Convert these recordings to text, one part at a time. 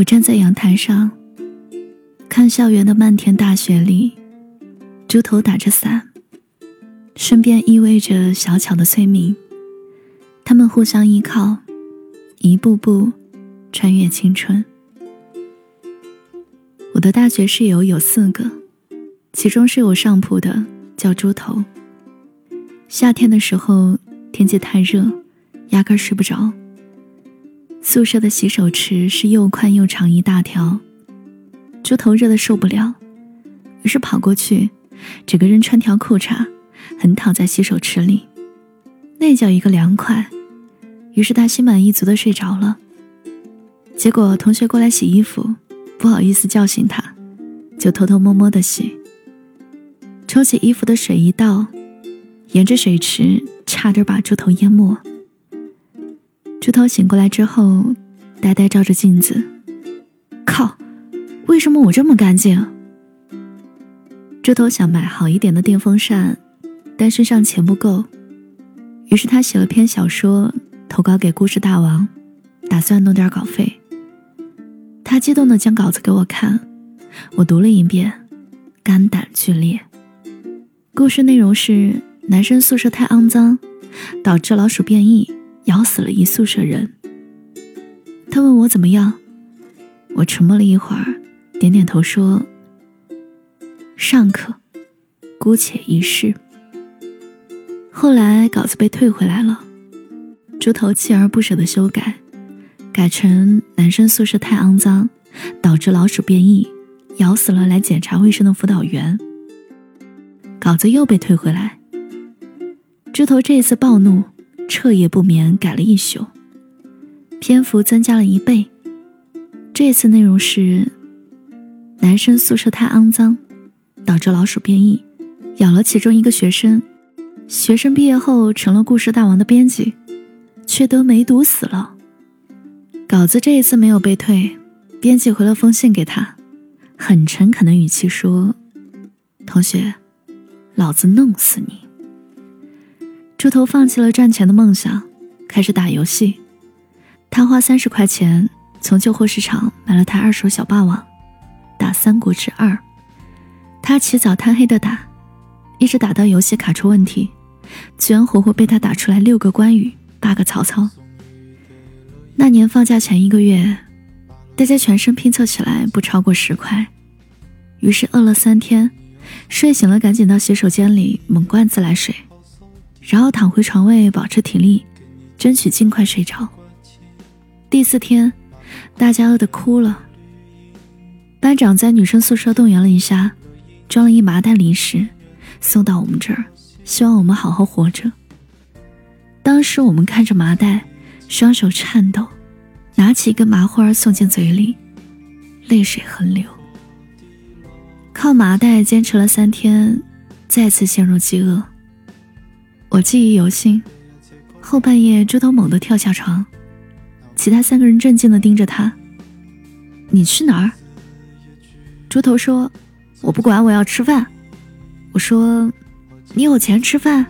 我站在阳台上，看校园的漫天大雪里，猪头打着伞，身边依偎着小巧的崔明，他们互相依靠，一步步穿越青春。我的大学室友有四个，其中是有上铺的，叫猪头。夏天的时候，天气太热，压根睡不着。宿舍的洗手池是又宽又长一大条，猪头热的受不了，于是跑过去，整个人穿条裤衩，横躺在洗手池里，那叫一个凉快。于是他心满意足的睡着了。结果同学过来洗衣服，不好意思叫醒他，就偷偷摸摸的洗。抽起衣服的水一倒，沿着水池差点把猪头淹没。猪头醒过来之后，呆呆照着镜子，靠，为什么我这么干净？猪头想买好一点的电风扇，但身上钱不够，于是他写了篇小说投稿给故事大王，打算弄点稿费。他激动的将稿子给我看，我读了一遍，肝胆俱裂。故事内容是男生宿舍太肮脏，导致老鼠变异。咬死了一宿舍人。他问我怎么样，我沉默了一会儿，点点头说：“尚可，姑且一试。”后来稿子被退回来了，猪头锲而不舍的修改，改成男生宿舍太肮脏，导致老鼠变异，咬死了来检查卫生的辅导员。稿子又被退回来，猪头这次暴怒。彻夜不眠改了一宿，篇幅增加了一倍。这次内容是：男生宿舍太肮脏，导致老鼠变异，咬了其中一个学生。学生毕业后成了故事大王的编辑，却得梅毒死了。稿子这一次没有被退，编辑回了封信给他，很诚恳的语气说：“同学，老子弄死你。”猪头放弃了赚钱的梦想，开始打游戏。他花三十块钱从旧货市场买了台二手小霸王，打《三国志二》。他起早贪黑的打，一直打到游戏卡出问题，居然活活被他打出来六个关羽，八个曹操。那年放假前一个月，大家全身拼凑起来不超过十块，于是饿了三天，睡醒了赶紧到洗手间里猛灌自来水。然后躺回床位，保持体力，争取尽快睡着。第四天，大家饿得哭了。班长在女生宿舍动员了一下，装了一麻袋零食，送到我们这儿，希望我们好好活着。当时我们看着麻袋，双手颤抖，拿起一个麻花送进嘴里，泪水横流。靠麻袋坚持了三天，再次陷入饥饿。我记忆犹新，后半夜，猪头猛地跳下床，其他三个人震惊地盯着他。你去哪儿？猪头说：“我不管，我要吃饭。”我说：“你有钱吃饭？”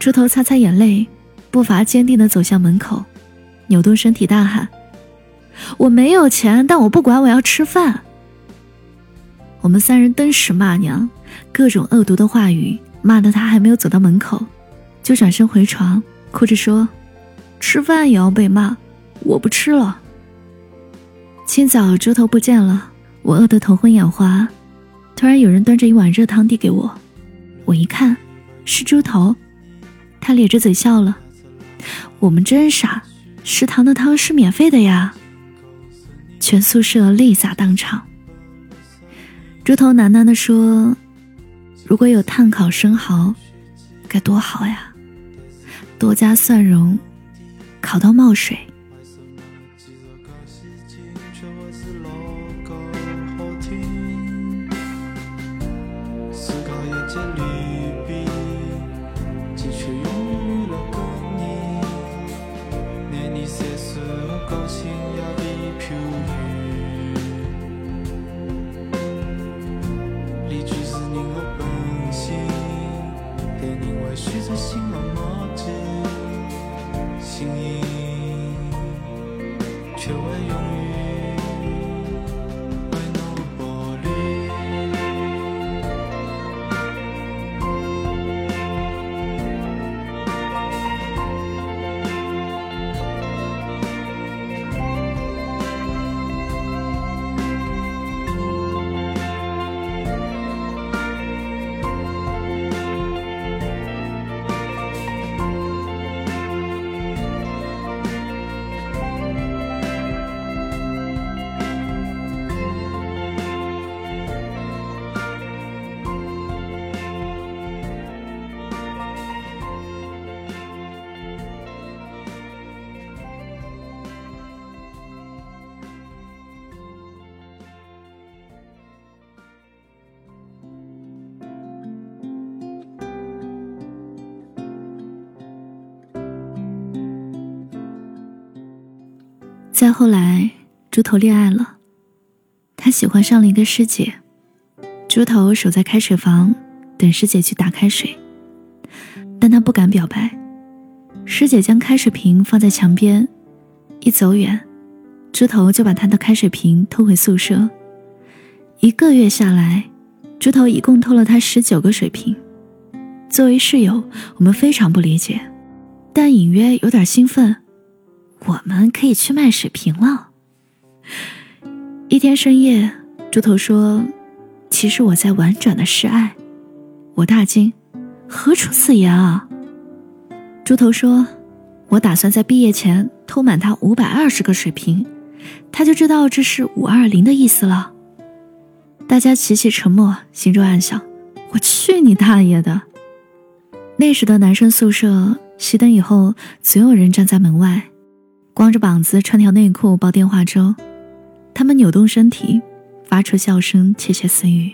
猪头擦擦眼泪，步伐坚定地走向门口，扭动身体大喊：“我没有钱，但我不管，我要吃饭。”我们三人登时骂娘，各种恶毒的话语。骂的他还没有走到门口，就转身回床，哭着说：“吃饭也要被骂，我不吃了。”清早猪头不见了，我饿得头昏眼花。突然有人端着一碗热汤递给我，我一看是猪头，他咧着嘴笑了。我们真傻，食堂的汤是免费的呀！全宿舍泪洒当场。猪头喃喃地说。如果有碳烤生蚝，该多好呀！多加蒜蓉，烤到冒水。再后来，猪头恋爱了，他喜欢上了一个师姐。猪头守在开水房，等师姐去打开水，但他不敢表白。师姐将开水瓶放在墙边，一走远，猪头就把他的开水瓶偷回宿舍。一个月下来，猪头一共偷了他十九个水瓶。作为室友，我们非常不理解，但隐约有点兴奋。我们可以去卖水瓶了。一天深夜，猪头说。其实我在婉转的示爱，我大惊，何出此言啊？猪头说：“我打算在毕业前偷满他五百二十个水瓶，他就知道这是五二零的意思了。”大家齐齐沉默，心中暗想：“我去你大爷的！”那时的男生宿舍熄灯以后，总有人站在门外，光着膀子穿条内裤煲电话粥，他们扭动身体。发出笑声，窃窃私语。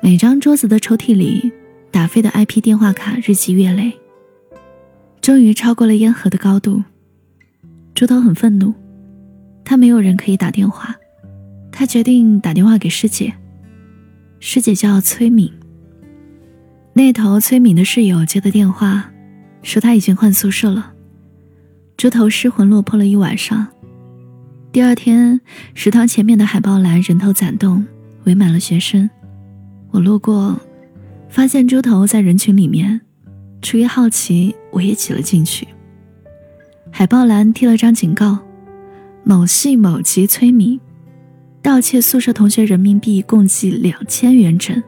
每张桌子的抽屉里，打飞的 IP 电话卡日积月累，终于超过了烟盒的高度。猪头很愤怒，他没有人可以打电话，他决定打电话给师姐。师姐叫崔敏。那头崔敏的室友接的电话，说他已经换宿舍了。猪头失魂落魄了一晚上。第二天，食堂前面的海报栏人头攒动，围满了学生。我路过，发现猪头在人群里面，出于好奇，我也挤了进去。海报栏贴了张警告：某系某级崔敏，盗窃宿舍同学人民币共计两千元整，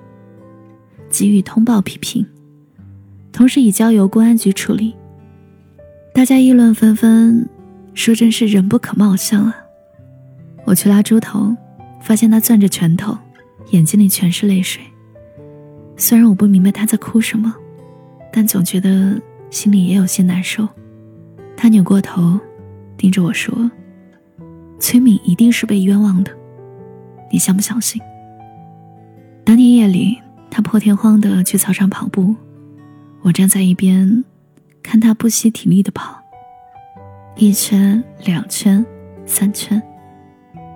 给予通报批评，同时已交由公安局处理。大家议论纷纷，说真是人不可貌相啊。我去拉猪头，发现他攥着拳头，眼睛里全是泪水。虽然我不明白他在哭什么，但总觉得心里也有些难受。他扭过头，盯着我说：“崔敏一定是被冤枉的，你相不相信？”当天夜里，他破天荒的去操场跑步，我站在一边，看他不惜体力的跑，一圈、两圈、三圈。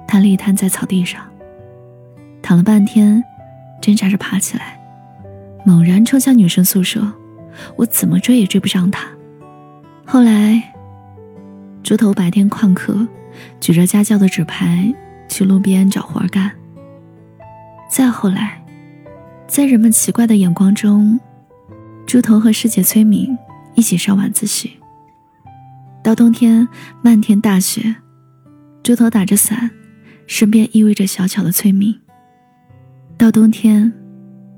他累瘫在草地上，躺了半天，挣扎着爬起来，猛然冲向女生宿舍。我怎么追也追不上他。后来，猪头白天旷课，举着家教的纸牌去路边找活干。再后来，在人们奇怪的眼光中，猪头和师姐崔敏一起上晚自习。到冬天，漫天大雪，猪头打着伞。身边依偎着小巧的崔敏。到冬天，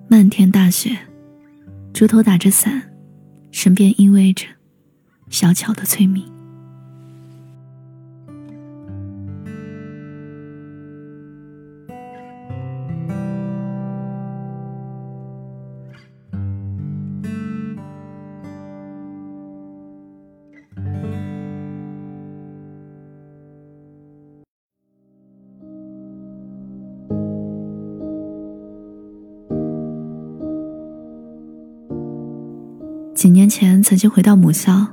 漫天大雪，猪头打着伞，身边依偎着小巧的崔敏。年前，曾经回到母校，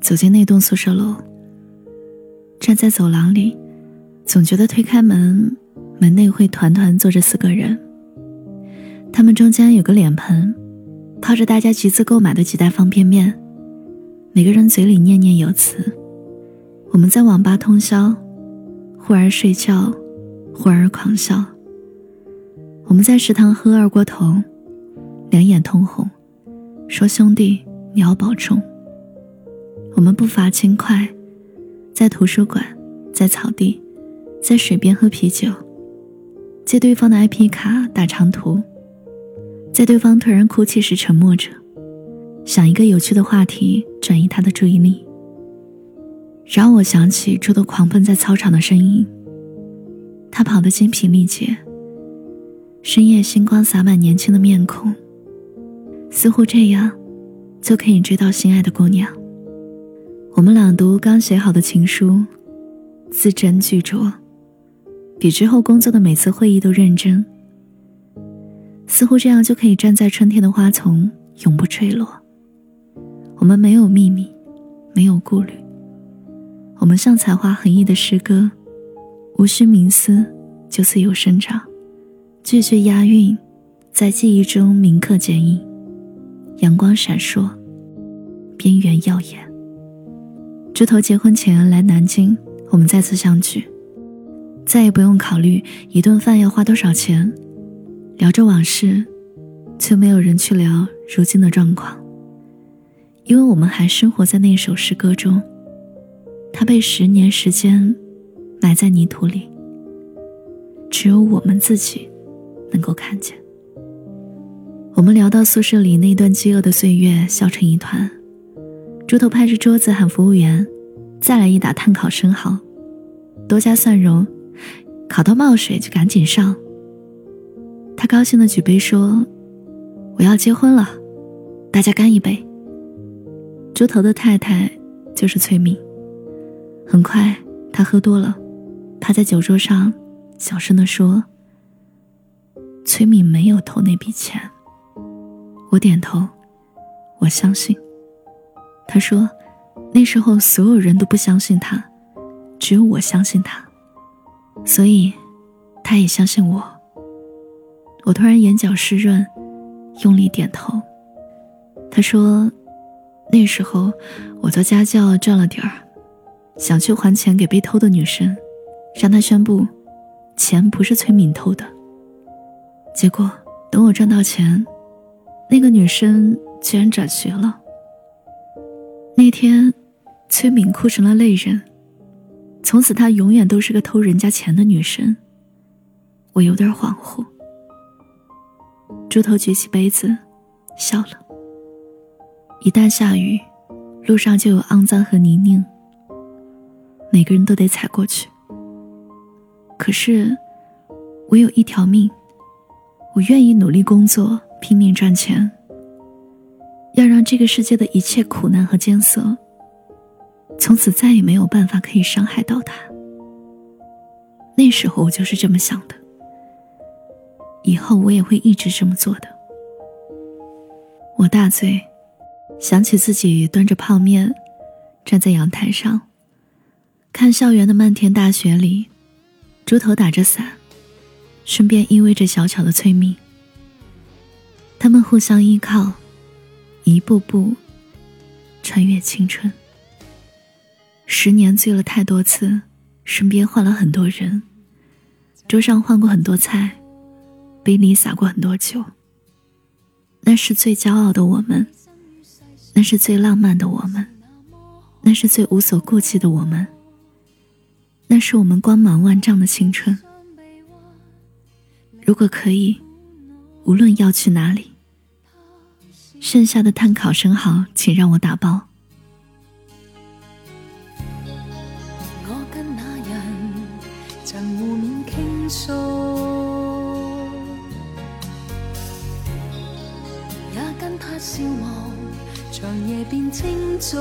走进那栋宿舍楼。站在走廊里，总觉得推开门，门内会团团坐着四个人。他们中间有个脸盆，泡着大家集资购买的几袋方便面，每个人嘴里念念有词。我们在网吧通宵，忽而睡觉，忽而狂笑。我们在食堂喝二锅头，两眼通红。说：“兄弟，你要保重。”我们步伐轻快，在图书馆，在草地，在水边喝啤酒，借对方的 IP 卡打长途，在对方突然哭泣时沉默着，想一个有趣的话题转移他的注意力。让我想起猪头狂奔在操场的身影，他跑得精疲力竭，深夜星光洒满年轻的面孔。似乎这样，就可以追到心爱的姑娘。我们朗读刚写好的情书，字斟句酌，比之后工作的每次会议都认真。似乎这样就可以站在春天的花丛，永不坠落。我们没有秘密，没有顾虑，我们像才华横溢的诗歌，无需冥思就自由生长，句句押韵，在记忆中铭刻剪影，阳光闪烁，边缘耀眼。猪头结婚前来南京，我们再次相聚，再也不用考虑一顿饭要花多少钱，聊着往事，却没有人去聊如今的状况，因为我们还生活在那首诗歌中。它被十年时间埋在泥土里，只有我们自己能够看见。我们聊到宿舍里那段饥饿的岁月，笑成一团。猪头拍着桌子喊服务员：“再来一打炭烤生蚝，多加蒜蓉，烤到冒水就赶紧上。”他高兴的举杯说：“我要结婚了，大家干一杯。”猪头的太太就是崔敏。很快，他喝多了，趴在酒桌上，小声地说：“崔敏没有偷那笔钱。”我点头，我相信。他说：“那时候所有人都不相信他，只有我相信他，所以他也相信我。”我突然眼角湿润，用力点头。他说：“那时候我做家教赚了点儿。”想去还钱给被偷的女生，让她宣布，钱不是崔敏偷的。结果等我赚到钱，那个女生居然转学了。那天，崔敏哭成了泪人，从此她永远都是个偷人家钱的女生。我有点恍惚。猪头举起杯子，笑了。一旦下雨，路上就有肮脏和泥泞。每个人都得踩过去。可是，我有一条命，我愿意努力工作，拼命赚钱，要让这个世界的一切苦难和艰涩，从此再也没有办法可以伤害到他。那时候我就是这么想的，以后我也会一直这么做的。我大醉，想起自己端着泡面，站在阳台上。看校园的漫天大雪里，猪头打着伞，顺便依偎着小巧的崔敏。他们互相依靠，一步步穿越青春。十年醉了太多次，身边换了很多人，桌上换过很多菜，杯里洒过很多酒。那是最骄傲的我们，那是最浪漫的我们，那是最无所顾忌的我们。那是我们光芒万丈的青春。如果可以，无论要去哪里，剩下的碳烤生蚝，请让我打包。我跟那人曾互勉倾诉，也跟他笑望，长夜变清早。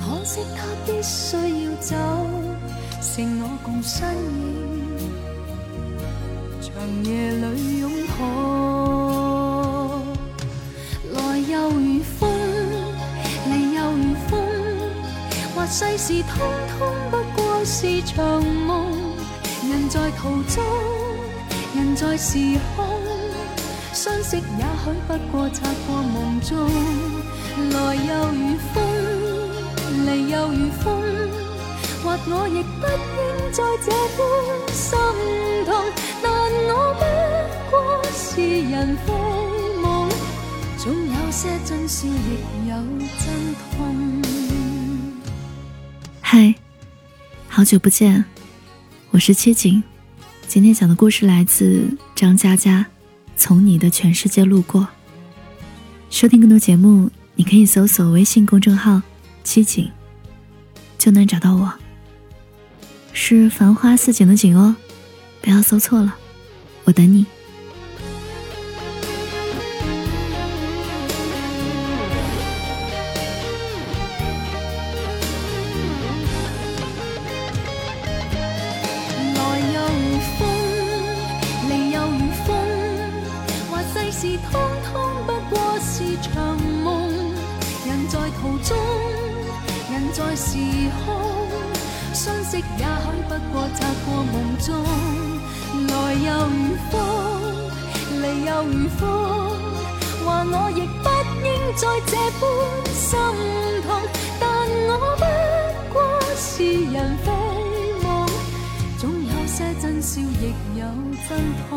可惜他必须要走，剩我共身影，长夜里拥抱。来又如风，离又如风，或世事通通不过是场梦。人在途中，人在时空，相识也许不过擦过梦中。来又如风。离又如风，或我亦不应再这般心痛。我不过是人非梦，总有些真笑，亦有真痛。嗨，好久不见，我是七景。今天讲的故事来自张嘉佳，《从你的全世界路过》。收听更多节目，你可以搜索微信公众号“七景”。就能找到我，是繁花似锦的锦哦，不要搜错了，我等你。来又如风，离又如风，话世事通通不过是场梦，人在途中。人在时空，相识也许不过擦过梦中，又如风，离又如风，话我亦不应再这般心痛，但我不过是人非梦，总有些真笑，亦有真痛。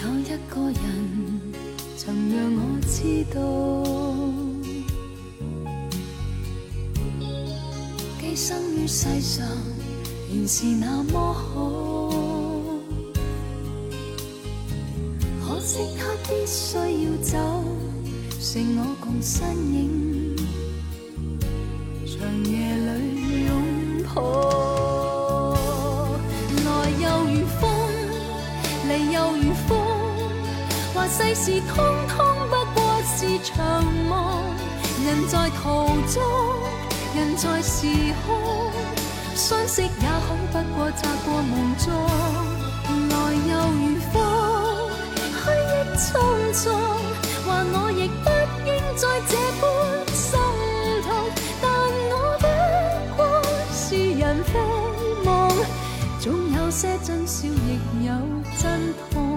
有一个人曾让我知道，生于世上原是那么好。可惜他必须要走，剩我共身影，长夜里拥抱。来又如风，离又如风，话世事通通不过是场梦。人在途中，人在时空，相识也许不过擦过梦中。来又如风，虚忆匆匆，话我亦不应再这般心痛，但我不过是人非梦，总有些真笑，亦有真痛。